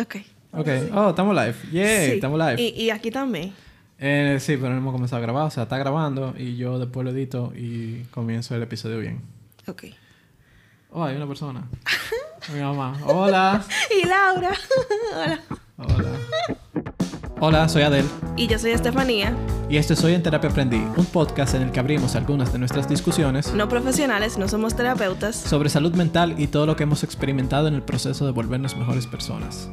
Ok. Ok. Oh, estamos live. Sí. estamos live. Y, y aquí también. Eh, sí, pero no hemos comenzado a grabar. O sea, está grabando y yo después lo edito y comienzo el episodio bien. Ok. Oh, hay una persona. Mi mamá. Hola. Y Laura. Hola. Hola. Hola, soy Adel. Y yo soy Estefanía. Y este es Soy en Terapia Aprendí, un podcast en el que abrimos algunas de nuestras discusiones No profesionales, no somos terapeutas. sobre salud mental y todo lo que hemos experimentado en el proceso de volvernos mejores personas.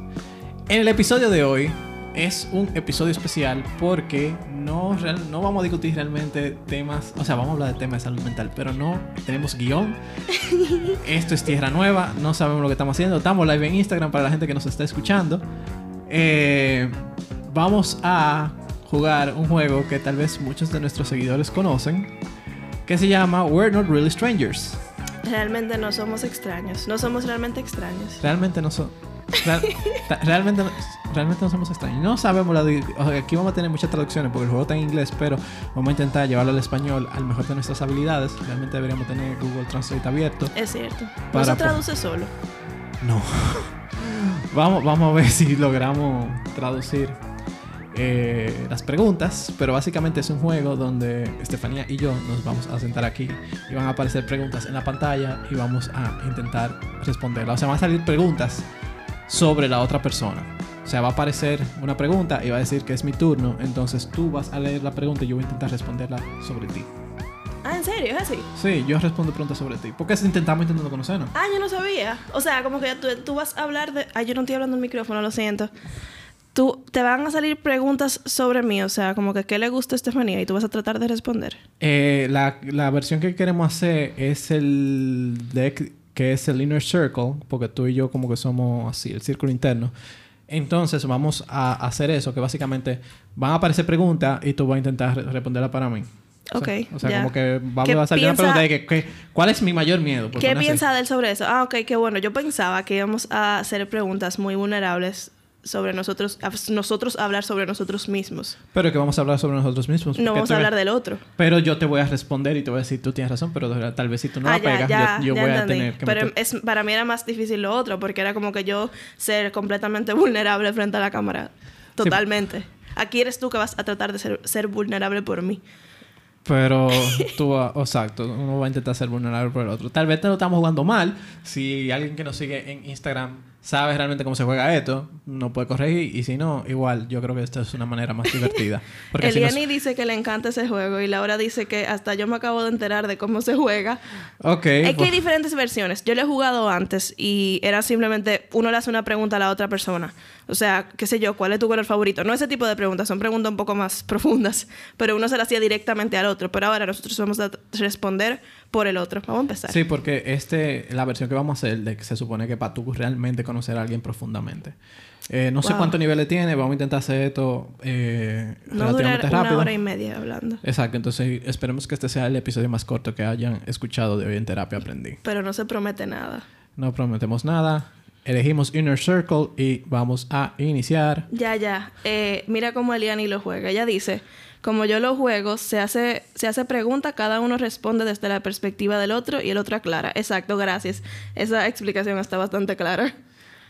En el episodio de hoy es un episodio especial porque no, real- no vamos a discutir realmente temas, o sea, vamos a hablar de temas de salud mental, pero no tenemos guion. Esto es tierra nueva, no sabemos lo que estamos haciendo. Estamos live en Instagram para la gente que nos está escuchando. Eh, vamos a jugar un juego que tal vez muchos de nuestros seguidores conocen, que se llama We're Not Really Strangers. Realmente no somos extraños. No somos realmente extraños. Realmente no real- ta- realmente, realmente no somos extraños. No sabemos la. di- o sea, aquí vamos a tener muchas traducciones porque el juego está en inglés, pero vamos a intentar llevarlo al español al mejor de nuestras habilidades. Realmente deberíamos tener Google Translate abierto. Es cierto. No se traduce solo. No. vamos, vamos a ver si logramos traducir eh, las preguntas. Pero básicamente es un juego donde Estefanía y yo nos vamos a sentar aquí y van a aparecer preguntas en la pantalla y vamos a intentar responderlas. O sea, van a salir preguntas sobre la otra persona. O sea, va a aparecer una pregunta y va a decir que es mi turno. Entonces tú vas a leer la pregunta y yo voy a intentar responderla sobre ti. Ah, ¿en serio? ¿Es así? Sí, yo respondo preguntas sobre ti. Porque intentamos intentando conocernos. Ah, yo no sabía. O sea, como que tú, tú vas a hablar de... Ay, yo no estoy hablando el micrófono, lo siento. Tú, te van a salir preguntas sobre mí, o sea, como que qué le gusta a Estefanía y tú vas a tratar de responder. Eh, la, la versión que queremos hacer es el deck que es el Inner Circle, porque tú y yo como que somos así, el círculo interno. Entonces vamos a hacer eso, que básicamente van a aparecer preguntas y tú vas a intentar re- responderla para mí. O sea, Ok, O sea, ya. como que vamos ¿Qué a salir una pregunta de que, que- ¿cuál es mi mayor miedo? ¿Qué piensa de él sobre eso? Ah, ok, qué bueno. Yo pensaba que íbamos a hacer preguntas muy vulnerables sobre nosotros, a- nosotros hablar sobre nosotros mismos. Pero que vamos a hablar sobre nosotros mismos. No vamos a ves- hablar del otro. Pero yo te voy a responder y te voy a decir, tú tienes razón, pero tal vez si tú no ah, la pegas, ya, yo, yo ya voy a entendí. tener que Pero es, para mí era más difícil lo otro, porque era como que yo ser completamente vulnerable frente a la cámara. Totalmente. Aquí eres tú que vas a tratar de ser, ser vulnerable por mí. Pero tú, vas- exacto, uno va a intentar ser vulnerable por el otro. Tal vez te lo estamos jugando mal. Si alguien que nos sigue en Instagram sabe realmente cómo se juega esto, no puede corregir. Y si no, igual, yo creo que esta es una manera más divertida. Porque si Eliani nos... dice que le encanta ese juego y Laura dice que hasta yo me acabo de enterar de cómo se juega. Ok. Es que pues- hay diferentes versiones. Yo lo he jugado antes y era simplemente uno le hace una pregunta a la otra persona. O sea, qué sé yo, ¿cuál es tu color favorito? No ese tipo de preguntas, son preguntas un poco más profundas, pero uno se las hacía directamente al otro. Pero ahora nosotros vamos a responder por el otro. Vamos a empezar. Sí, porque este, la versión que vamos a hacer, de que se supone que para tú realmente conocer a alguien profundamente. Eh, no sé Wow. cuántos niveles tiene, vamos a intentar hacer esto eh, no durar relativamente una rápido. hora y media hablando. Exacto, entonces esperemos que este sea el episodio más corto que hayan escuchado de hoy en Terapia Aprendí. Pero no se promete nada. No prometemos nada. Elegimos Inner Circle y vamos a iniciar. Ya, ya. Eh, mira cómo Eliani lo juega. Ella dice, como yo lo juego, se hace, se hace pregunta, cada uno responde desde la perspectiva del otro y el otro aclara. Exacto, gracias. Esa explicación está bastante clara.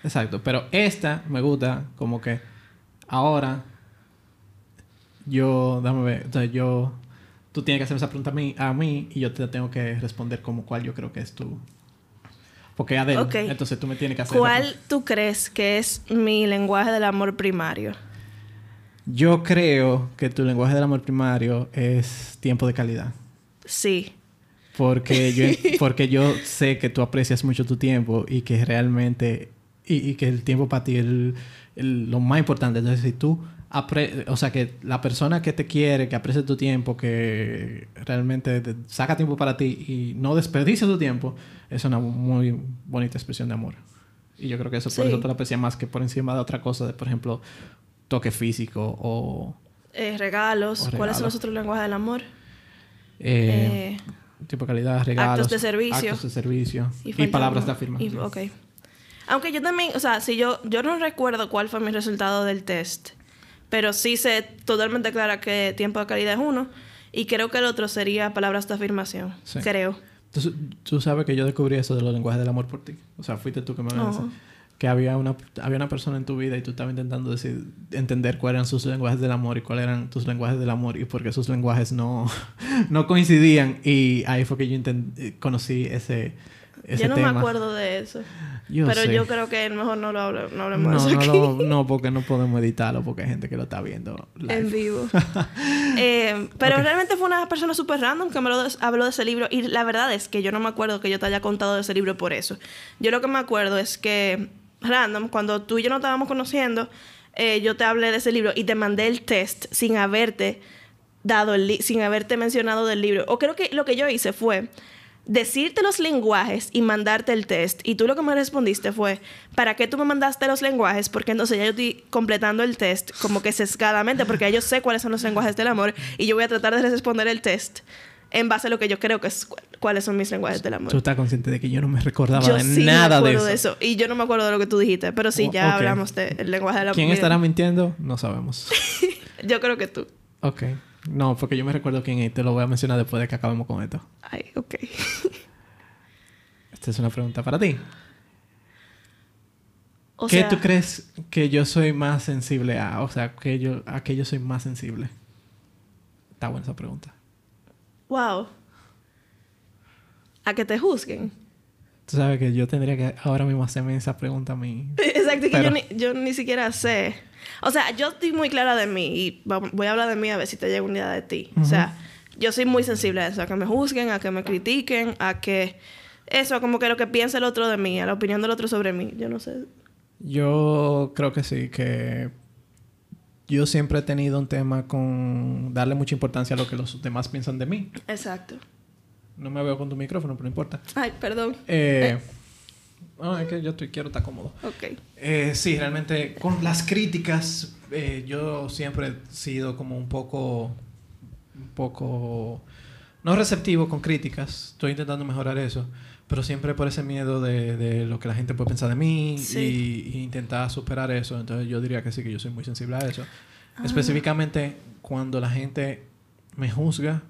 Exacto, pero esta me gusta como que ahora yo, dame ver, o sea, yo, tú tienes que hacer esa pregunta a mí, a mí y yo te tengo que responder como cuál yo creo que es tu... Porque Adel, Ok. entonces tú me tienes que hacer... ¿Cuál tú crees que es mi lenguaje del amor primario? Yo creo que tu lenguaje del amor primario es tiempo de calidad. Sí. Porque yo, porque yo sé que tú aprecias mucho tu tiempo y que realmente... Y, y que el tiempo para ti es lo más importante. Entonces, si tú... o sea, que la persona que te quiere, que aprecia tu tiempo, que realmente te- saca tiempo para ti y no desperdicia tu tiempo, es una muy bonita expresión de amor. Y yo creo que eso por Sí. eso te lo aprecia más que por encima de otra cosa, de por ejemplo, toque físico o... Eh, regalos. O ¿Cuáles regalos. son los otros lenguajes del amor? eh, Eh, tipo de calidad, regalos. actos de servicio. Actos de servicio. Y, falta palabras de afirmación. Y- ok. Aunque yo también, o sea, si yo, yo no recuerdo cuál fue mi resultado del test, pero sí sé totalmente clara que tiempo de calidad es uno y creo que el otro sería palabras de afirmación. Sí. Creo. Entonces, tú sabes que yo descubrí eso de los lenguajes del amor por ti. O sea, fuiste tú que me lo Oh. que había una, había una persona en tu vida y tú estabas intentando decir, entender cuáles eran sus lenguajes del amor y cuáles eran tus lenguajes del amor y por qué sus lenguajes no, no coincidían. Y ahí fue que yo intent- conocí ese, ese Yo no tema. me acuerdo de eso. Yo pero sé. yo creo que mejor no lo hable- no hablemos No, de eso no, aquí. lo- no, porque no podemos editarlo porque hay gente que lo está viendo live. En vivo. Eh, pero realmente fue una persona súper random que me lo habló de ese libro. Y la verdad es que yo no me acuerdo que yo te haya contado de ese libro por eso. Yo lo que me acuerdo es que, random, cuando tú y yo no estábamos conociendo, eh, yo te hablé de ese libro y te mandé el test sin haberte dado el sin haberte mencionado del libro. O creo que lo que yo hice fue decirte los lenguajes y mandarte el test. Y tú lo que me respondiste fue, ¿para qué tú me mandaste los lenguajes? Porque entonces ya yo estoy completando el test como que sesgadamente, porque yo sé cuáles son los lenguajes del amor y yo voy a tratar de responder el test en base a lo que yo creo que es cu- cuáles son mis lenguajes del amor. Tú estás consciente de que yo no me recordaba Yo de sí nada me de acuerdo eso. de eso. Y yo no me acuerdo de lo que tú dijiste, pero sí, ya hablamos del lenguaje del amor. ¿Quién estará mintiendo? No sabemos. Yo creo que tú. ok. No, porque yo me recuerdo quién es te lo voy a mencionar después de que acabemos con esto. Ay, ok. Esta es una pregunta para ti. O ¿Qué sea, tú crees que yo soy más sensible a? O sea, que yo, ¿a qué yo soy más sensible? Está buena esa pregunta. Wow. A que te juzguen. Tú sabes que yo tendría que ahora mismo hacerme esa pregunta a mí. Exacto, que Pero- yo ni, yo ni siquiera sé. O sea, yo estoy muy clara de mí y voy a hablar de mí a ver si te llega una idea de ti. O sea, yo soy muy sensible a eso, a que me juzguen, a que me critiquen, a que eso, como que lo que piensa el otro de mí, a la opinión del otro sobre mí. Yo no sé. Yo creo que sí, que yo siempre he tenido un tema con darle mucha importancia a lo que los demás piensan de mí. Exacto. No me veo con tu micrófono, pero no importa. Ay, perdón. Eh, no, es que yo estoy, quiero estar cómodo. Ok. Eh, sí, realmente con las críticas eh, yo siempre he sido como un poco, un poco, no receptivo con críticas. Estoy intentando mejorar eso, pero siempre por ese miedo de, de lo que la gente puede pensar de mí Sí. y, y intentar superar eso. Entonces yo diría que sí, que yo soy muy sensible a eso. Ah. Específicamente cuando la gente me juzga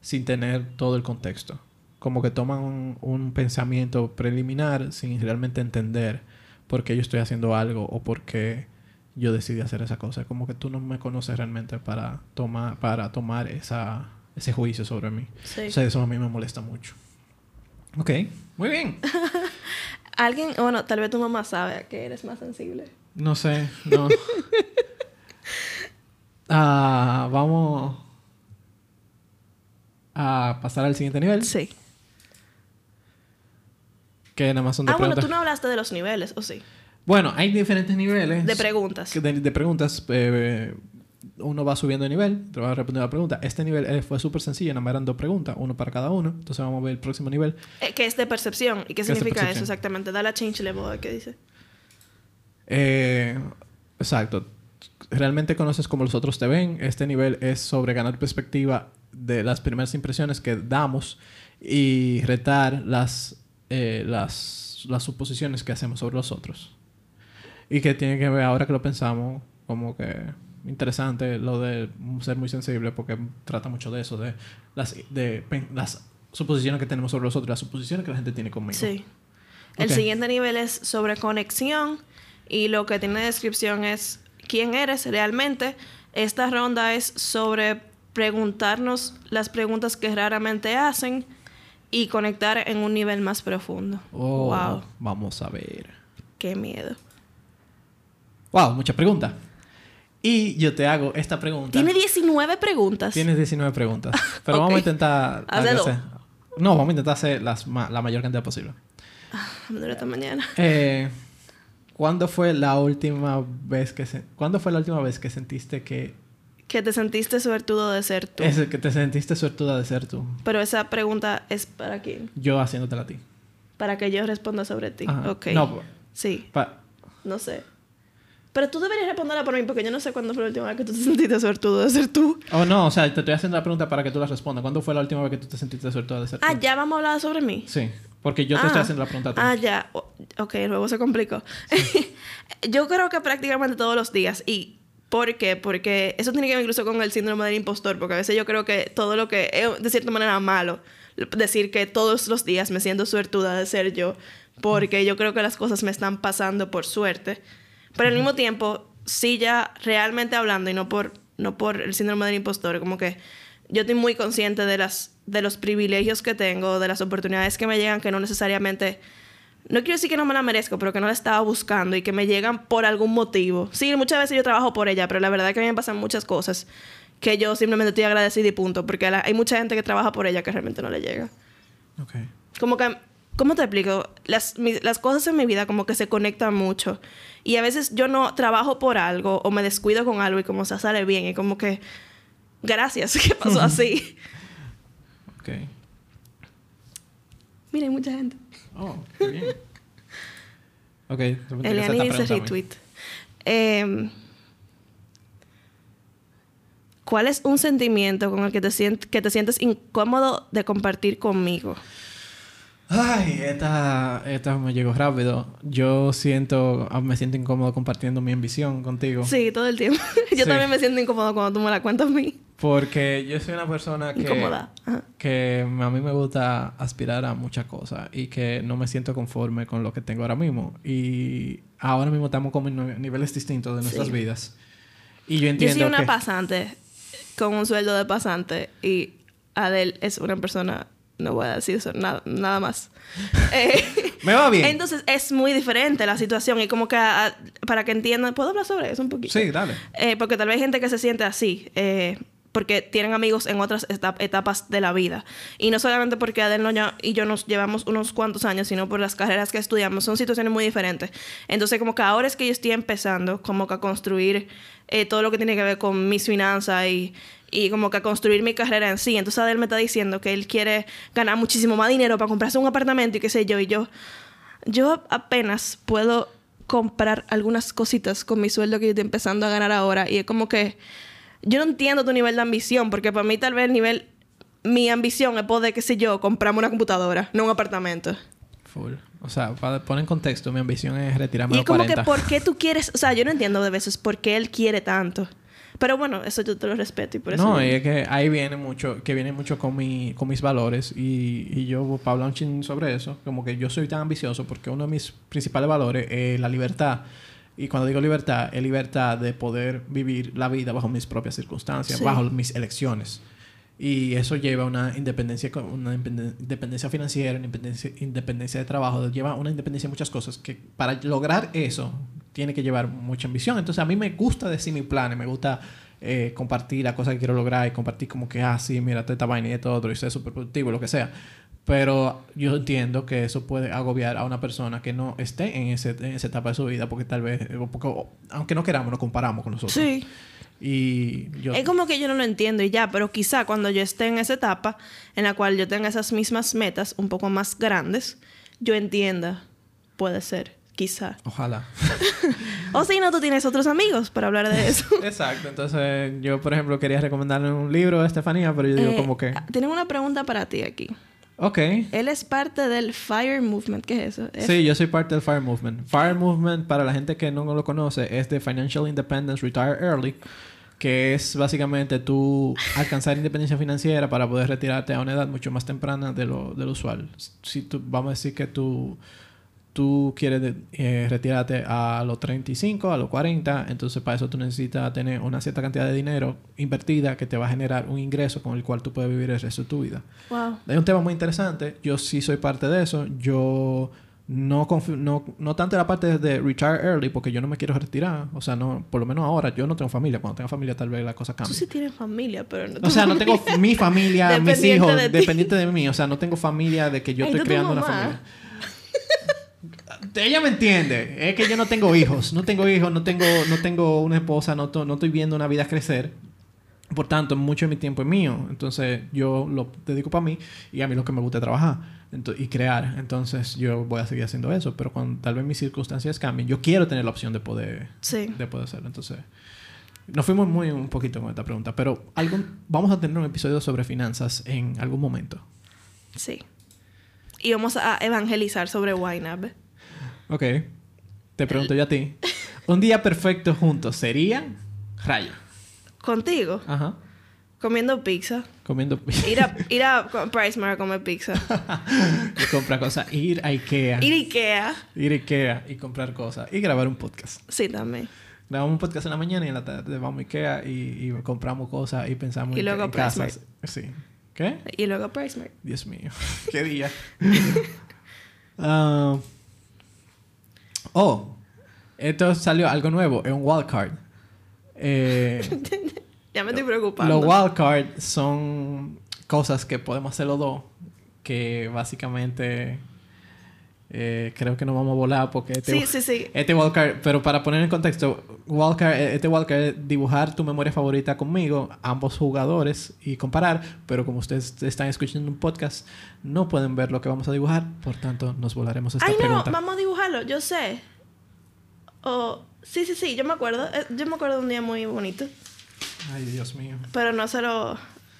sin tener todo el contexto. Como que toman un, un pensamiento preliminar sin realmente entender por qué yo estoy haciendo algo o por qué yo decidí hacer esa cosa. Como que tú no me conoces realmente para tomar, para tomar esa, ese juicio sobre mí. Sí. O sea, eso a mí me molesta mucho. Ok, muy bien. Alguien, bueno, tal vez tu mamá sabe que eres más sensible. No sé, no. Ah, vamos a pasar al siguiente nivel. Sí. Que nada más son de Ah, bueno, tú no hablaste de los niveles, ¿o sí? Bueno, hay diferentes niveles. De preguntas. De, de preguntas. eh, uno va subiendo de nivel, te va a responder la pregunta. Este nivel eh, fue súper sencillo, nada más eran dos preguntas, uno para cada uno. Entonces vamos a ver el próximo nivel. Eh, que es de percepción. ¿Y qué es significa eso exactamente? Dale a change level, ¿qué dice? Eh, exacto. Realmente conoces cómo los otros te ven. Este nivel es sobre ganar perspectiva de las primeras impresiones que damos y retar las, eh, las, las suposiciones que hacemos sobre los otros. Y que tiene que ver, ahora que lo pensamos, como que interesante lo de ser muy sensible porque trata mucho de eso, de las, de las suposiciones que tenemos sobre los otros, las suposiciones que la gente tiene conmigo. Sí. El Ok. siguiente nivel es sobre conexión y lo que tiene descripción es quién eres realmente. Esta ronda es sobre preguntarnos las preguntas que raramente hacen y conectar en un nivel más profundo. Oh, Wow, Vamos a ver. qué miedo. Wow, muchas preguntas. Y yo te hago esta pregunta. Tiene 19 preguntas. Tienes 19 preguntas. Pero vamos a intentar... Hacer- No, vamos a intentar hacer las ma- la mayor cantidad posible. Esta mañana. Eh, ¿Cuándo fue la última vez que se... ¿Cuándo fue la última vez que sentiste que... Que te sentiste suertudo de ser tú. Es que te sentiste suertuda de ser tú? Pero esa pregunta es para quién? Yo haciéndotela a ti. Para que yo responda sobre ti. Ajá. Ok. No, Sí, pa- no sé. Pero tú deberías responderla por mí porque yo no sé cuándo fue la última vez que tú te sentiste suertudo de ser tú. Oh, no, o sea, te estoy haciendo la pregunta para que tú la respondas. ¿Cuándo fue la última vez que tú te sentiste suertuda de ser tú? Ah, ya vamos a hablar sobre mí. Sí, porque yo te Ah. estoy haciendo la pregunta a ti. Ah, ya. O- Ok, luego se complicó. yo creo que prácticamente todos los días. ¿Y por qué? Porque eso tiene que ver incluso con el síndrome del impostor. Porque a veces yo creo que todo lo que es de cierta manera malo, decir que todos los días me siento suertuda de ser yo, porque yo creo que las cosas me están pasando por suerte. Pero al mismo tiempo, sí ya realmente hablando y no por, no por el síndrome del impostor, como que yo estoy muy consciente de, las, de los privilegios que tengo, de las oportunidades que me llegan, que no necesariamente no quiero decir que no me la merezco, pero que no la estaba buscando y que me llegan por algún motivo. Sí, muchas veces yo trabajo por ella, pero la verdad es que a mí me pasan muchas cosas que yo simplemente estoy agradecida y punto, porque hay mucha gente que trabaja por ella que realmente no le llega. Ok. Como que, ¿cómo te explico? Las, las cosas en mi vida como que se conectan mucho. Y a veces yo no trabajo por algo o me descuido con algo y como se sale bien y como que, gracias, ¿qué pasó así? ok. Mira, hay mucha gente. Oh, qué bien. ok. Eliani dice retweet. Eh, ¿Cuál es un sentimiento con el que te, que te sientes incómodo de compartir conmigo? Ay, esta, esta me llegó rápido. Yo siento, ah, me siento incómodo compartiendo mi ambición contigo. Sí, todo el tiempo. yo también me siento incómodo cuando tú me la cuentas a mí. Porque yo soy una persona que... Que a mí me gusta aspirar a muchas cosas y que no me siento conforme con lo que tengo ahora mismo. Y ahora mismo estamos como en niveles distintos de nuestras vidas. Y yo entiendo Yo soy una pasante con un sueldo de pasante y Adel es una persona no voy a decir eso, nada, nada más. Eh, Me va bien. Entonces es muy diferente la situación y como que para que entiendan, ¿puedo hablar sobre eso un poquito? Sí, dale. Eh, porque tal vez hay gente que se siente así. Eh, porque tienen amigos en otras etapas de la vida. Y no solamente porque Adel y yo nos llevamos unos cuantos años, sino por las carreras que estudiamos. Son situaciones muy diferentes. Entonces, como que ahora es que yo estoy empezando como que a construir eh, todo lo que tiene que ver con mis finanzas y, y como que a construir mi carrera en sí. Entonces, Adel me está diciendo que él quiere ganar muchísimo más dinero para comprarse un apartamento y qué sé yo. Y yo, yo apenas puedo comprar algunas cositas con mi sueldo que yo estoy empezando a ganar ahora. Y es como que yo no entiendo tu nivel de ambición, porque para mí tal vez el nivel, mi ambición es poder, qué sé yo, comprarme una computadora, no un apartamento. Full. O sea, para poner en contexto, mi ambición es retirarme a los como que, ¿por qué tú quieres? O sea, yo no entiendo de veces por qué él quiere tanto. Pero bueno, eso yo te lo respeto y por eso... No, y es que ahí viene mucho, que viene mucho con, mi, con mis valores y, y yo, para hablar un ching sobre eso, como que yo soy tan ambicioso porque uno de mis principales valores es la libertad. Y cuando digo libertad, es libertad de poder vivir la vida bajo mis propias circunstancias, bajo mis elecciones. Y eso lleva una independencia, una independencia financiera, una independencia, independencia de trabajo, lleva una independencia de muchas cosas que para lograr eso tiene que llevar mucha ambición. Entonces a mí me gusta decir mi plan, me gusta eh, compartir las cosas que quiero lograr y compartir como que, ah, sí, mira, esta vaina y esto otro y ser súper productivo, lo que sea. Pero yo entiendo que eso puede agobiar a una persona que no esté en, ese, en esa etapa de su vida, porque tal vez, porque, aunque no queramos, nos comparamos con nosotros. Sí. Y yo... Es como que yo no lo entiendo y ya, pero quizá cuando yo esté en esa etapa en la cual yo tenga esas mismas metas un poco más grandes, yo entienda. Puede ser, quizá. Ojalá. o si no, tú tienes otros amigos para hablar de eso. Exacto. Entonces, yo, por ejemplo, quería recomendarle un libro a Estefanía, pero yo digo eh, como que... Tienen una pregunta para ti aquí. Ok. Él es parte del FIRE Movement. ¿Qué es eso? Sí, yo soy parte del FIRE Movement. FIRE Movement, para la gente que no lo conoce, es de Financial Independence Retire Early, que es básicamente tú alcanzar independencia financiera para poder retirarte a una edad mucho más temprana de lo, de lo usual. Si tú, vamos a decir que tú tú quieres eh, retirarte a los 35, a los 40, entonces para eso tú necesitas tener una cierta cantidad de dinero invertida que te va a generar un ingreso con el cual tú puedes vivir el resto de tu vida. Wow. Es un tema muy interesante. Yo sí soy parte de eso. Yo no, no, no tanto la parte de retire early porque yo no me quiero retirar. O sea, no, por lo menos ahora yo no tengo familia. Cuando tenga familia tal vez la cosa cambie. Tú sí tienes familia, pero no O sea, no tengo mi familia, mis hijos, dependiente de mí. O sea, no tengo familia de que yo estoy creando una familia ella me entiende. Es que yo no tengo hijos. No tengo hijos, no tengo, no tengo una esposa, no, no estoy viendo una vida crecer. Por tanto, mucho de mi tiempo es mío. Entonces, yo lo dedico para mí y a mí lo que me gusta es trabajar y crear. Entonces, yo voy a seguir haciendo eso. Pero cuando tal vez mis circunstancias cambien, yo quiero tener la opción de poder, de poder hacerlo. Entonces, nos fuimos muy un poquito con esta pregunta. Pero vamos a tener un episodio sobre finanzas en algún momento. Sí. Y vamos a evangelizar sobre YNAB. Ok. Te pregunto yo a ti. Un día perfecto juntos sería Raya. ¿Contigo? Ajá. Comiendo pizza. Comiendo Ir a, ir a PriceMart a comer pizza. y comprar cosas. Ir a Ikea. Ir a Ikea. Ir a Ikea y comprar cosas. Y grabar un podcast. Sí, también. Grabamos un podcast en la mañana y en la tarde vamos a Ikea y, y compramos cosas y pensamos Y en, luego en casas. Sí. ¿Qué? Y luego PriceMart. Dios mío. Qué día. Ah, oh. Esto salió algo nuevo. Es un wildcard. Eh, Ya me estoy preocupando. los wildcards son cosas que podemos hacer los dos. Que básicamente... eh, creo que no vamos a volar porque este, Sí, sí, sí. este wildcard, pero para poner en contexto, wildcard, eh, este wildcard es dibujar tu memoria favorita conmigo, ambos jugadores, y comparar, pero como ustedes están escuchando un podcast, no pueden ver lo que vamos a dibujar, por tanto, nos volaremos esta Ay, no, pregunta. vamos a dibujarlo, yo sé. O sí, sí, sí, yo me acuerdo. Eh, Yo me acuerdo de un día muy bonito. Ay, Dios mío. Pero no se lo,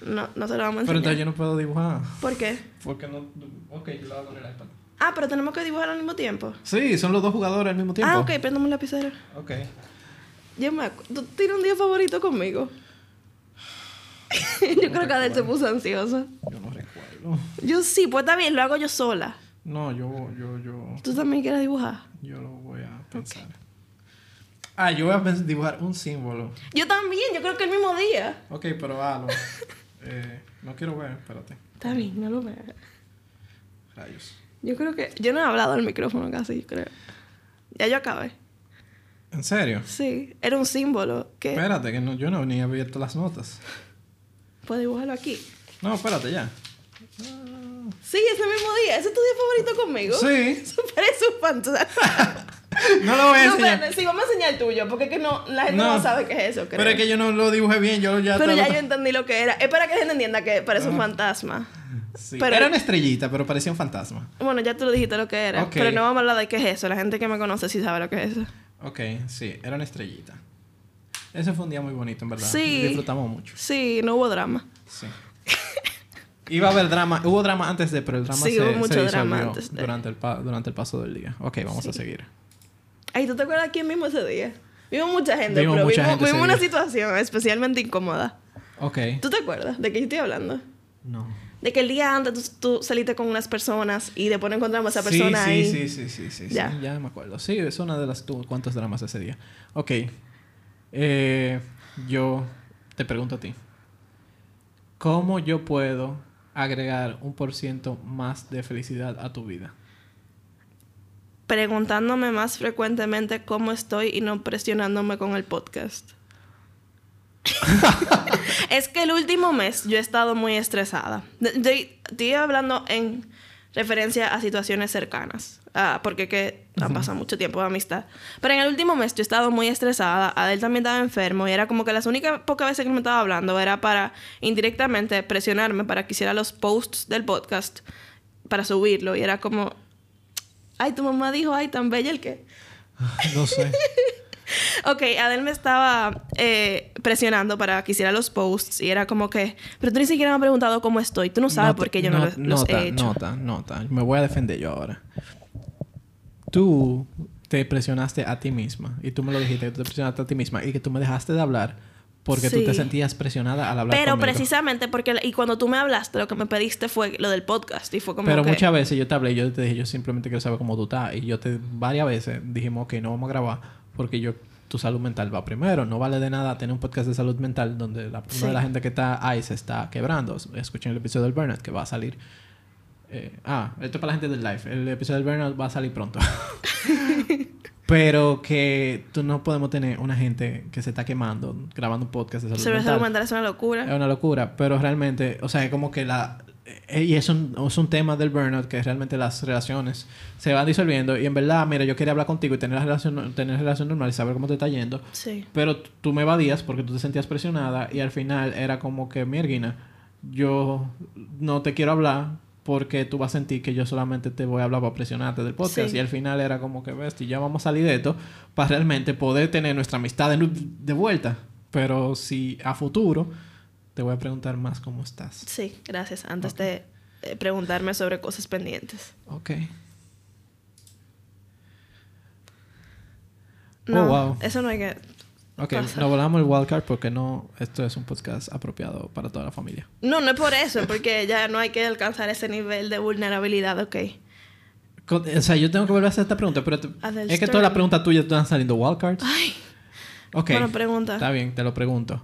no, no se lo vamos a Pero enseñar. entonces yo no puedo dibujar. ¿Por qué? Porque no... Ok, yo lo hago en el iPad. Ah, pero tenemos que dibujar al mismo tiempo. Sí, son los dos jugadores al mismo tiempo. Ah, ok, préndame un lapicero. Ok. Yo me ¿Tú tienes un día favorito conmigo? yo creo que Adel se puso ansiosa. Yo no recuerdo. Yo sí, pues está bien, lo hago yo sola. No, yo, yo, yo... ¿Tú también quieres dibujar? Yo lo voy a pensar. Ah, yo voy a dibujar un símbolo. Yo también, yo creo que el mismo día. Ok, pero hazlo. eh, no quiero ver, espérate. Está bien, no lo veas. Rayos. Yo creo que... Yo no he hablado al micrófono casi, yo creo. Ya yo acabé. ¿En serio? Sí, era un símbolo que... Espérate, que no, yo no ni he abierto las notas. Puedo dibujarlo aquí. No, espérate ya. Sí, ese mismo día. ¿Ese es tu día favorito conmigo? Sí. Eso parece un fantasma. No lo voy a No, enseñar. pero sí, vamos a enseñar el tuyo, porque es que no, la gente no, No. sabe qué es eso, creo. Pero es que yo no lo dibujé bien, yo ya Pero ya lo- yo entendí lo que era. Es para que la gente entienda que parece Ah. un fantasma. Sí, pero- Era una estrellita, pero parecía un fantasma. Bueno, ya tú lo dijiste lo que era. Ok. Pero no vamos a hablar de qué es eso. La gente que me conoce sí sabe lo que es eso. Ok, sí, era una estrellita. Ese fue un día muy bonito, en verdad. Sí. Disfrutamos mucho. Sí, no hubo drama. Sí. Iba a haber drama. Hubo drama antes de, pero el drama Sí, se, hubo se mucho drama disolvió antes de. Durante el, pa- durante el paso del día. Ok, vamos a seguir. Ay, ¿tú te acuerdas quién mismo ese día? Vimos mucha gente, Vimos pero mucha vimos, gente vimos una día. situación especialmente incómoda. Ok. ¿Tú te acuerdas de qué estoy hablando? No. De que el día antes tú, tú saliste con unas personas y después no encontramos a esa persona sí, ahí. sí, sí, sí, sí, sí. Ya. Ya me acuerdo. Sí, es una de las cuantos dramas ese día. Ok. Eh, yo te pregunto a ti. ¿Cómo yo puedo agregar un por ciento más de felicidad a tu vida? Preguntándome más frecuentemente cómo estoy y no presionándome con el podcast. es que el último mes yo he estado muy estresada. Estoy hablando en referencia a situaciones cercanas. ah, porque que han pasado mucho tiempo de amistad. Pero en el último mes yo he estado muy estresada. Adel también estaba enfermo. Y era como que las únicas pocas veces que me estaba hablando era para indirectamente presionarme para que hiciera los posts del podcast para subirlo. Y era como, ay, tu mamá dijo, ay, tan bella el que. No sé. Ok, Adel me estaba eh, presionando para que hiciera los posts y era como que, pero tú ni siquiera me has preguntado cómo estoy, tú no sabes Nota- por qué yo no, not- los, los nota, he hecho. Nota, nota. Me voy a defender yo ahora. Tú te presionaste a ti misma. Y tú me lo dijiste, que tú te presionaste a ti misma. Y que tú me dejaste de hablar porque tú te sentías presionada al hablar Pero conmigo. precisamente porque, y cuando tú me hablaste, lo que me pediste fue lo del podcast y fue como Pero que... muchas veces yo te hablé y yo te dije, yo simplemente quiero saber cómo tú estás. Y yo te, varias veces dijimos que no vamos a grabar porque yo, tu salud mental va primero. No vale de nada tener un podcast de salud mental donde la, Sí. una de la gente que está ahí se está quebrando. Escuchen el episodio del Burnout que va a salir. eh, ah, esto es para la gente del live. El episodio del Burnout va a salir pronto. Pero que tú no podemos tener una gente que se está quemando grabando un podcast de salud Sobre mental. salud mental es una locura. Es una locura, pero realmente, o sea, es como que la... eh, Y es un, es un tema del burnout que realmente las relaciones se van disolviendo. Y en verdad, mira, yo quería hablar contigo y tener la relación, tener relación normal y saber cómo te está yendo. Sí. Pero tú me evadías porque tú te sentías presionada y al final era como que, mierguina, yo no te quiero hablar porque tú vas a sentir que yo solamente te voy a hablar para presionarte del podcast. Sí. Y al final era como que, ves, y ya vamos a salir de esto para realmente poder tener nuestra amistad de vuelta. Pero si a futuro te voy a preguntar más cómo estás. Sí, gracias. Antes de eh, preguntarme sobre cosas pendientes. Ok. No, Oh, wow. eso no hay que... Ok, pasa. nos volamos el wildcard porque no, esto es un podcast apropiado para toda la familia. No, no es por eso, porque ya no hay que alcanzar ese nivel de vulnerabilidad, ok. Con- o sea, yo tengo que volver a hacer esta pregunta, pero te- es que todas las preguntas tuyas están saliendo wildcards. Ay, Ok. buena pregunta. Está bien, te lo pregunto.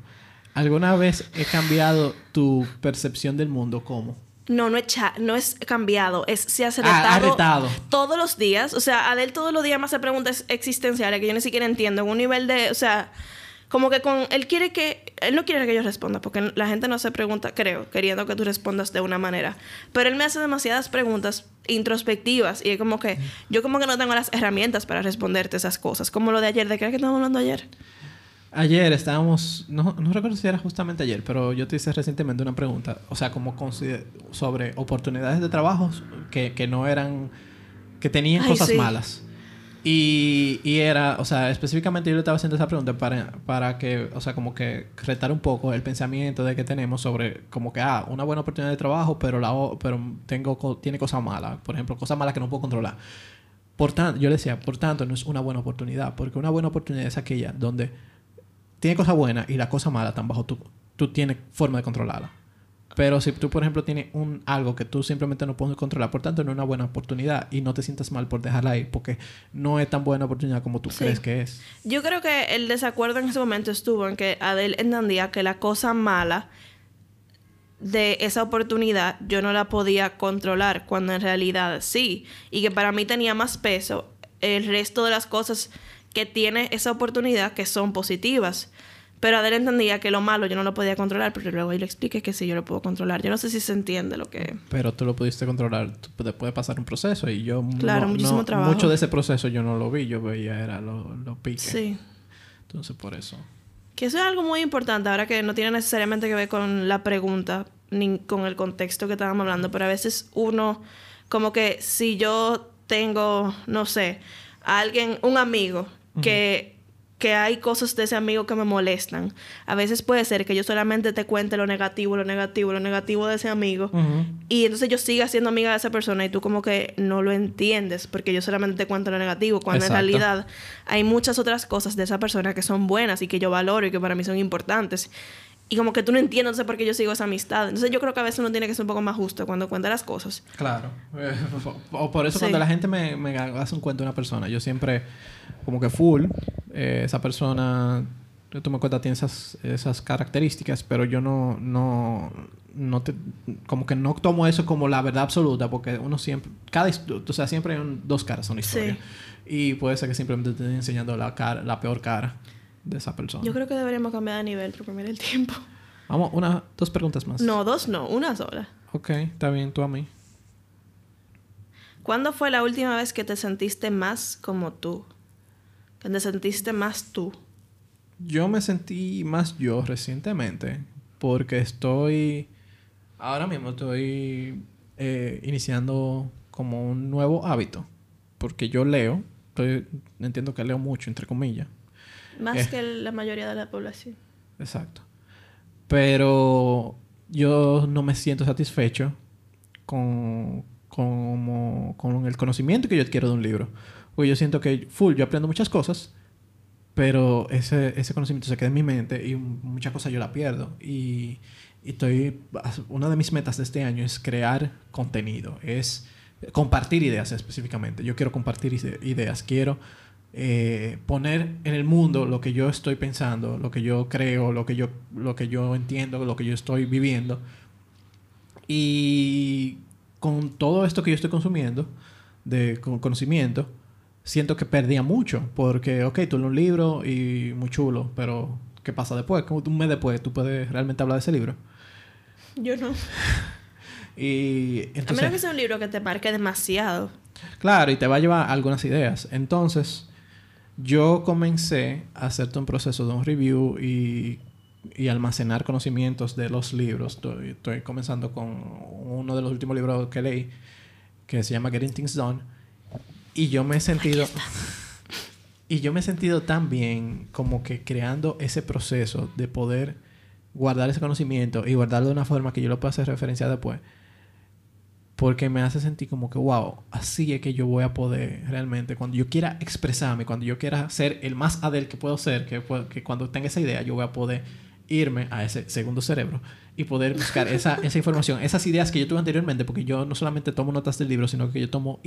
¿Alguna vez he cambiado tu percepción del mundo? ¿Cómo? No, no es, no es cambiado, es se ha Ah, retado, retado. todos los días. O sea, Adel todos los días me hace preguntas existenciales que yo ni siquiera entiendo. En un nivel de, o sea, como que con él quiere que, él no quiere que yo responda, porque la gente no se pregunta, creo, queriendo que tú respondas de una manera. Pero él me hace demasiadas preguntas introspectivas y es como que yo como que no tengo las herramientas para responderte esas cosas. Como lo de ayer, ¿de qué era que estábamos hablando ayer? Ayer estábamos, no, no recuerdo si era justamente ayer, pero yo te hice recientemente una pregunta, o sea, como sobre oportunidades de trabajos que, que no eran, que tenían Ay, cosas sí. malas. Y, y era, o sea, específicamente yo le estaba haciendo esa pregunta para, para que, o sea, como que retar un poco el pensamiento de que tenemos sobre, como que, ah, una buena oportunidad de trabajo, pero, la, pero tengo, tiene cosas malas, por ejemplo, cosas malas que no puedo controlar. Por tanto, yo le decía, por tanto, no es una buena oportunidad, porque una buena oportunidad es aquella donde tiene cosas buenas y las cosas malas están bajo tu... Tú tienes forma de controlarla. Pero si tú, por ejemplo, tienes un, algo que tú simplemente no puedes controlar, por tanto, no es una buena oportunidad y no te sientas mal por dejarla ahí, porque no es tan buena oportunidad como tú Sí. crees que es. Yo creo que el desacuerdo en ese momento estuvo en que Adel entendía que la cosa mala de esa oportunidad yo no la podía controlar cuando en realidad sí y que para mí tenía más peso el resto de las cosas que tiene esa oportunidad que son positivas. Pero Adel entendía que lo malo yo no lo podía controlar, pero luego yo le expliqué que sí yo lo puedo controlar. Yo no sé si se entiende lo que... Pero tú lo pudiste controlar. Te puede pasar un proceso y yo... Claro, no- muchísimo no- trabajo. Mucho de ese proceso yo no lo vi. Yo veía era los lo piques. Sí. Entonces, por eso. Que eso es algo muy importante ahora que no tiene necesariamente que ver con la pregunta ni con el contexto que estábamos hablando, pero a veces uno, como que si yo tengo, no sé, a alguien, un amigo que, que hay cosas de ese amigo que me molestan, a veces puede ser que yo solamente te cuente lo negativo, lo negativo, lo negativo de ese amigo. Y entonces yo siga siendo amiga de esa persona y tú como que no lo entiendes porque yo solamente te cuento lo negativo, cuando Exacto. en realidad hay muchas otras cosas de esa persona que son buenas y que yo valoro y que para mí son importantes. Y como que tú no entiendes entonces por qué yo sigo esa amistad. Entonces yo creo que a veces uno tiene que ser un poco más justo cuando cuenta las cosas. Claro. Eh, o por eso Sí. cuando la gente me, me hace un cuento de una persona, yo siempre, como que full, eh, esa persona, tú me cuentas, tiene esas, esas características, pero yo no, no, no te, como que no tomo eso como la verdad absoluta, porque uno siempre, cada, o sea, siempre hay un- dos caras a una historia. Y puede ser que simplemente te estén enseñando la, cara, la peor cara de esa persona. Yo creo que deberíamos cambiar de nivel porque mira el tiempo. Vamos, una, dos preguntas más. No, dos no, una sola. Ok, está bien, tú a mí. ¿Cuándo fue la última vez que te sentiste más como tú? Que te sentiste más tú. Yo me sentí más yo recientemente porque estoy, ahora mismo estoy eh, iniciando como un nuevo hábito. Porque yo leo, estoy- entiendo que leo mucho, entre comillas. Más Eh. que la mayoría de la población. Exacto. Pero yo no me siento satisfecho con, con el conocimiento que yo adquiero de un libro. Porque yo siento que, full, yo aprendo muchas cosas, pero ese, ese conocimiento se queda en mi mente y muchas cosas yo la pierdo. Y, y estoy... Una de mis metas de este año es crear contenido, es compartir ideas específicamente. Yo quiero compartir ide- ideas, quiero eh, poner en el mundo lo que yo estoy pensando, lo que yo creo, lo que yo, lo que yo entiendo, lo que yo estoy viviendo. Y con todo esto que yo estoy consumiendo de con- conocimiento, siento que perdía mucho. Porque, ok, tú lees un libro y muy chulo, pero ¿qué pasa después? Como un mes después tú puedes realmente hablar de ese libro. Yo no. Y A entonces... menos que sea un libro que te marque demasiado. Claro, y te va a llevar algunas ideas. Entonces, yo comencé a hacerte un proceso de un review y, y almacenar conocimientos de los libros. Estoy, estoy comenzando con uno de los últimos libros que leí, que se llama Getting Things Done. Y yo me he sentido... Y yo me he sentido tan bien como que creando ese proceso de poder guardar ese conocimiento y guardarlo de una forma que yo lo pueda hacer referencia después. Porque me hace sentir como que, wow, así es que yo voy a poder realmente, cuando yo quiera expresarme, cuando yo quiera ser el más Adel que puedo ser, que, que cuando tenga esa idea, yo voy a poder irme a ese segundo cerebro y poder buscar esa, esa información, esas ideas que yo tuve anteriormente, porque yo no solamente tomo notas del libro, sino que yo tomo,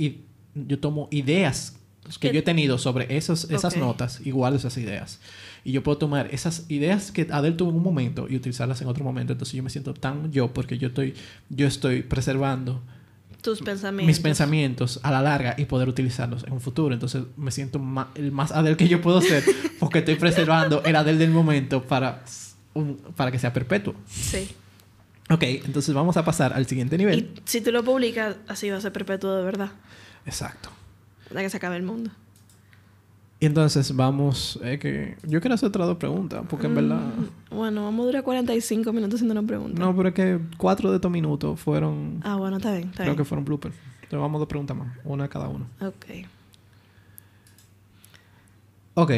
yo tomo ideas que yo he tenido sobre esos, esas notas, igual esas ideas. Y yo puedo tomar esas ideas que Adel tuvo en un momento y utilizarlas en otro momento. Entonces yo me siento tan yo porque yo estoy, yo estoy preservando tus pensamientos. Mis pensamientos a la larga y poder utilizarlos en un futuro. Entonces me siento el más Adel que yo puedo ser porque estoy preservando el Adel del momento para, para que sea perpetuo. Sí. Ok, entonces vamos a pasar al siguiente nivel. Y si tú lo publicas, así va a ser perpetuo de verdad. Exacto. Hasta que se acabe el mundo. Y entonces vamos, que yo quiero hacer otras dos preguntas, porque en verdad... Mm, bueno, vamos a durar 45 minutos haciendo una pregunta. No, pero es que cuatro de estos minutos fueron... Ah, bueno, está bien, Creo que fueron bloopers. Entonces vamos a dos preguntas más, una cada uno. Ok. Ok.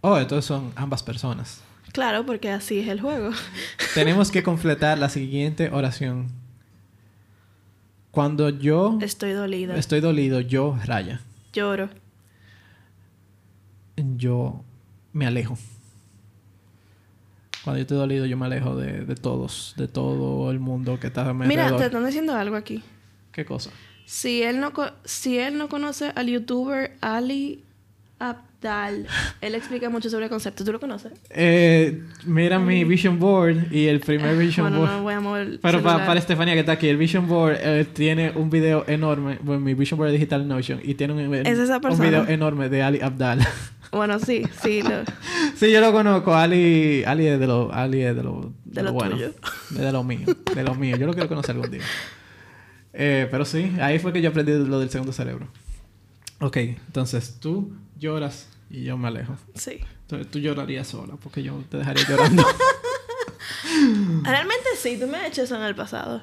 Oh, entonces son ambas personas. Claro, porque así es el juego. Tenemos que completar la siguiente oración. Cuando yo... Estoy dolido. Estoy dolido, yo raya. Lloro yo me alejo. Cuando yo estoy dolido, yo me alejo de, de todos, de todo el mundo que está a mi Mira, te están diciendo algo aquí. ¿Qué cosa? Si él no, si él no conoce al youtuber Ali Abdal, él explica mucho sobre el concepto. ¿Tú lo conoces? Eh, mira mi vision board y el primer vision bueno, board. No voy a mover Pero para, para Estefanía que está aquí, el vision board eh, tiene un video enorme. Bueno, mi vision board es Digital Notion y tiene un, ¿Es esa un video enorme de Ali Abdal. Bueno, sí, sí. sí, yo lo conozco. Ali, Ali es de lo, Ali es de lo, de, lo, bueno. Tuyo. De lo mío. De lo mío. Yo lo quiero conocer algún día. Eh, pero sí, ahí fue que yo aprendí lo del segundo cerebro. Ok, entonces tú lloras y yo me alejo. Sí. Entonces tú llorarías sola porque yo te dejaría llorando. Realmente sí, tú me has hecho eso en el pasado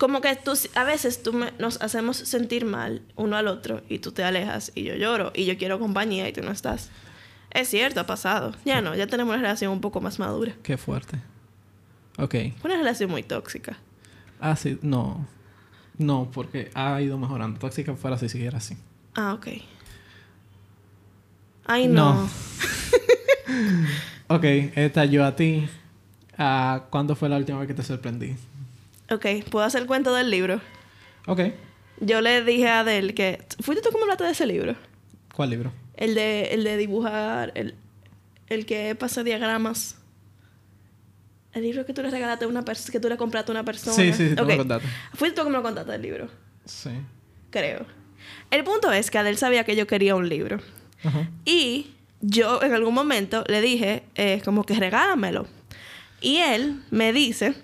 como que tú, a veces tú nos hacemos sentir mal uno al otro y tú te alejas y yo lloro y yo quiero compañía y tú no estás. Es cierto, ha pasado. Ya no, ya tenemos una relación un poco más madura. Qué fuerte. Ok. Una relación muy tóxica. Ah, sí, no. No, porque ha ido mejorando. Tóxica fuera si siguiera así. Ah, ok. Ay, no. ok, esta yo a ti. Ah, ¿Cuándo fue la última vez que te sorprendí? Ok, ¿puedo hacer el cuento del libro? Ok. Yo le dije a Adel que... ¿Fuiste tú como hablaste de ese libro? ¿Cuál libro? El de, el de dibujar... El, el que pasa diagramas. El libro que tú le regalaste a una persona... Que tú le compraste a una persona. Sí, sí, sí. Tú me contaste. ¿Fuiste tú como lo contaste del libro? Sí. Creo. El punto es que Adel sabía que yo quería un libro. Ajá. Y yo en algún momento le dije... Eh, como que regálamelo. Y él me dice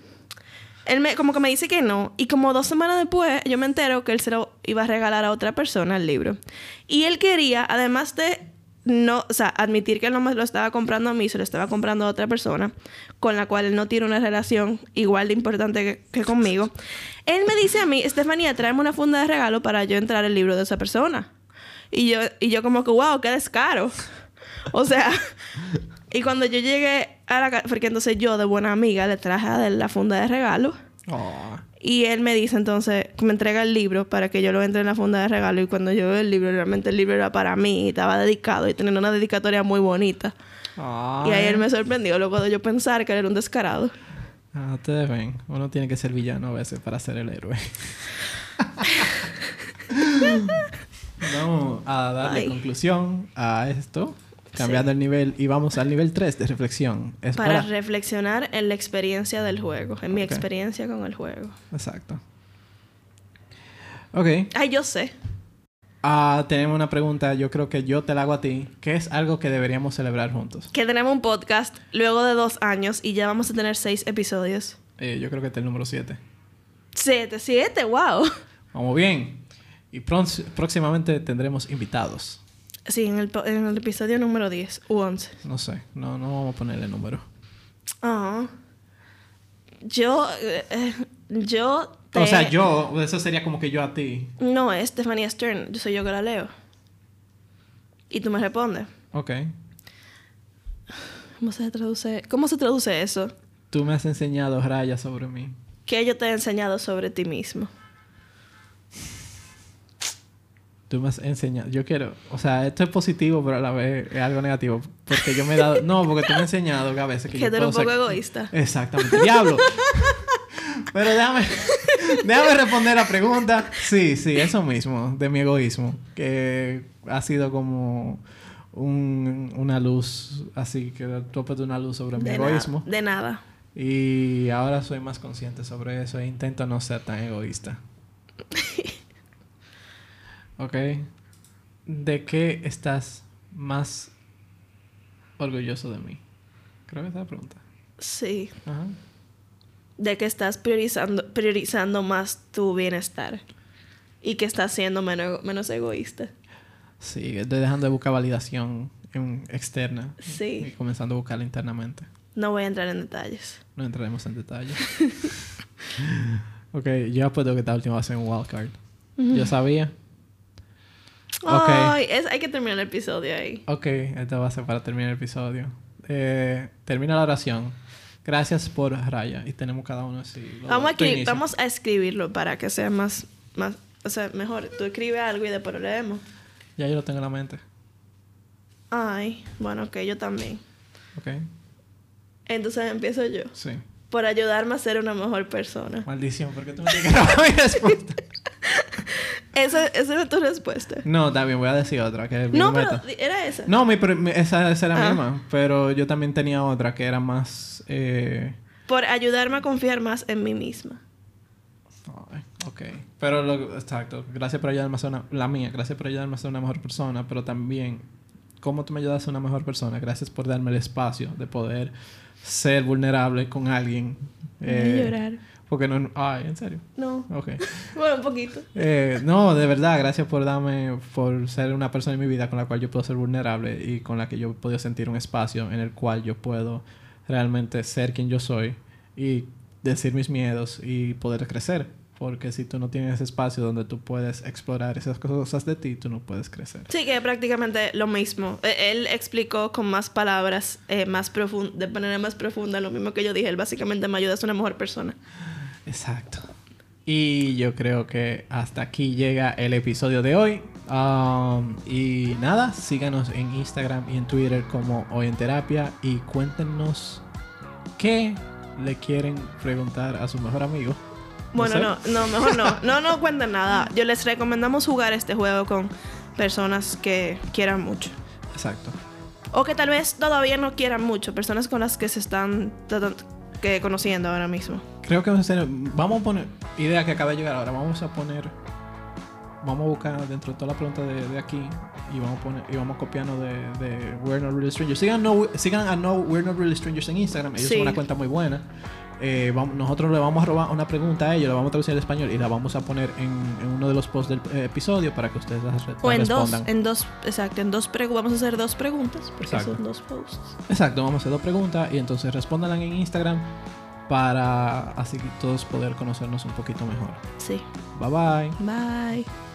él me, como que me dice que no. Y como dos semanas después, yo me entero que él se lo iba a regalar a otra persona el libro. Y él quería, además de no, o sea, admitir que él no me lo estaba comprando a mí, se lo estaba comprando a otra persona, con la cual él no tiene una relación igual de importante que, conmigo. Él me dice a mí, Estefanía, tráeme una funda de regalo para yo entrar el libro de esa persona. Y yo, y yo como que, wow, qué descaro. O sea, y cuando yo llegué a la casa, porque entonces yo de buena amiga le traje a él la funda de regalo. Oh. Y él me dice entonces, me entrega el libro para que yo lo entre en la funda de regalo. Y cuando yo veo el libro, realmente el libro era para mí y estaba dedicado y tenía una dedicatoria muy bonita. Y ahí él me sorprendió luego de yo pensar que él era un descarado. Ah, ustedes ven, uno tiene que ser villano a veces para ser el héroe. Vamos a darle conclusión a esto cambiando el nivel y vamos al nivel 3 de reflexión. para, reflexionar en la experiencia del juego, en mi experiencia con el juego. Exacto. Ok. Ay, yo sé. Ah, tenemos una pregunta, yo creo que yo te la hago a ti. ¿Qué es algo que deberíamos celebrar juntos? Que tenemos un podcast luego de dos años y ya vamos a tener seis episodios. Eh, yo creo que este es el número 7. Siete, siete, wow. Vamos bien. Y próximamente tendremos invitados. Sí, en el, en el episodio número 10 u 11. No sé, no, no vamos a ponerle número. Ah. Yo. Eh, yo. O sea, yo, eso sería como que yo a ti. No, es Stephanie Stern. Yo soy yo que la leo. Y tú me respondes. Ok. ¿Cómo se traduce? ¿Cómo se traduce eso? Tú me has enseñado rayas sobre mí. ¿Qué yo te he enseñado sobre ti mismo? Tú me has enseñado. Yo quiero. O sea, esto es positivo, pero a la vez es algo negativo. Porque yo me he dado. No, porque tú me has enseñado que a veces que, Que yo tú eres un poco egoísta. Exactamente. Diablo. Pero déjame, déjame responder la pregunta. Sí, sí, eso mismo, de mi egoísmo. Que ha sido como un- una luz, así que tú has puesto una luz sobre mi De egoísmo. De nada. Y ahora soy más consciente sobre eso e intento no ser tan egoísta. ok. ¿De qué estás más orgulloso de mí? Creo que esa es la pregunta. Sí. Ajá. De que estás priorizando, priorizando más tu bienestar. Y que estás siendo menos, menos egoísta. Sí, estoy dejando de buscar validación en- externa. Sí. Y comenzando a buscarla internamente. No voy a entrar en detalles. No entraremos en detalle. ok, yo apuesto que esta última va a ser un wildcard. Yo sabía. Ok. Ay, es- hay que terminar el episodio ahí. Ok, esta va a ser para terminar el episodio. Eh, termina la oración. Gracias por Raya. Y tenemos cada uno así. Vamos a, tu escri- inicio. vamos a escribirlo para que sea más, más, o sea, mejor. Tú escribes algo y después lo leemos. Ya yo lo tengo en la mente. Ay, bueno, ok, yo también. Ok. Entonces empiezo yo. Sí. Por ayudarme a ser una mejor persona. Maldición, ¿por qué tú me tienes que mi respuesta? Esa, esa era tu respuesta. No, está bien, voy a decir otra. Que No, pero era esa. No, mi, esa, esa era Ah. misma. Pero yo también tenía otra que era más. Eh... Por ayudarme a confiar más en mí misma. ok. Pero lo, exacto. Gracias por ayudarme a ser una. La mía, gracias por ayudarme a ser una mejor persona. Pero también, ¿cómo tú me ayudas a ser una mejor persona? Gracias por darme el espacio de poder ser vulnerable con alguien. Eh, llorar. Porque no. Ay, en serio. No. Ok. Bueno, un poquito. Eh, no, de verdad, gracias por darme, por ser una persona en mi vida con la cual yo puedo ser vulnerable y con la que yo he podido sentir un espacio en el cual yo puedo realmente ser quien yo soy y decir mis miedos y poder crecer. Porque si tú no tienes ese espacio donde tú puedes explorar esas cosas de ti, tú no puedes crecer. Sí, que es prácticamente lo mismo. Eh, Él explicó con más palabras, eh, más de manera más profunda, lo mismo que yo dije. Él básicamente me ayuda a ser una mejor persona. Exacto. Y yo creo que hasta aquí llega el episodio de hoy. Um, y nada, síganos en Instagram y en Twitter como Hoy en Terapia y cuéntenos qué le quieren preguntar a su mejor amigo. Bueno, sé. no, no, mejor no. No, no cuenten nada. Yo les recomendamos jugar este juego con personas que quieran mucho. Exacto. O que tal vez todavía no quieran mucho. Personas con las que se están que conociendo ahora mismo. Creo que vamos a hacer- vamos a poner, idea que acaba de llegar ahora, vamos a poner, vamos a buscar dentro de toda la pregunta de, de aquí y vamos a poner, y vamos copiando de, de We're Not Really Strangers. Sigan, no, sigan a No We're Not Really Strangers en Instagram, ellos Sí. son una cuenta muy buena. Eh, vamos- nosotros le vamos a robar una pregunta a ellos, la vamos a traducir al español y la vamos a poner en, en uno de los posts del eh, episodio para que ustedes las, O en dos, respondan. en dos, exacto, en dos. Vamos a hacer dos preguntas porque Exacto. son dos posts. Exacto, vamos a hacer dos preguntas y entonces respóndanla en Instagram para así todos poder conocernos un poquito mejor. Sí. Bye bye. Bye.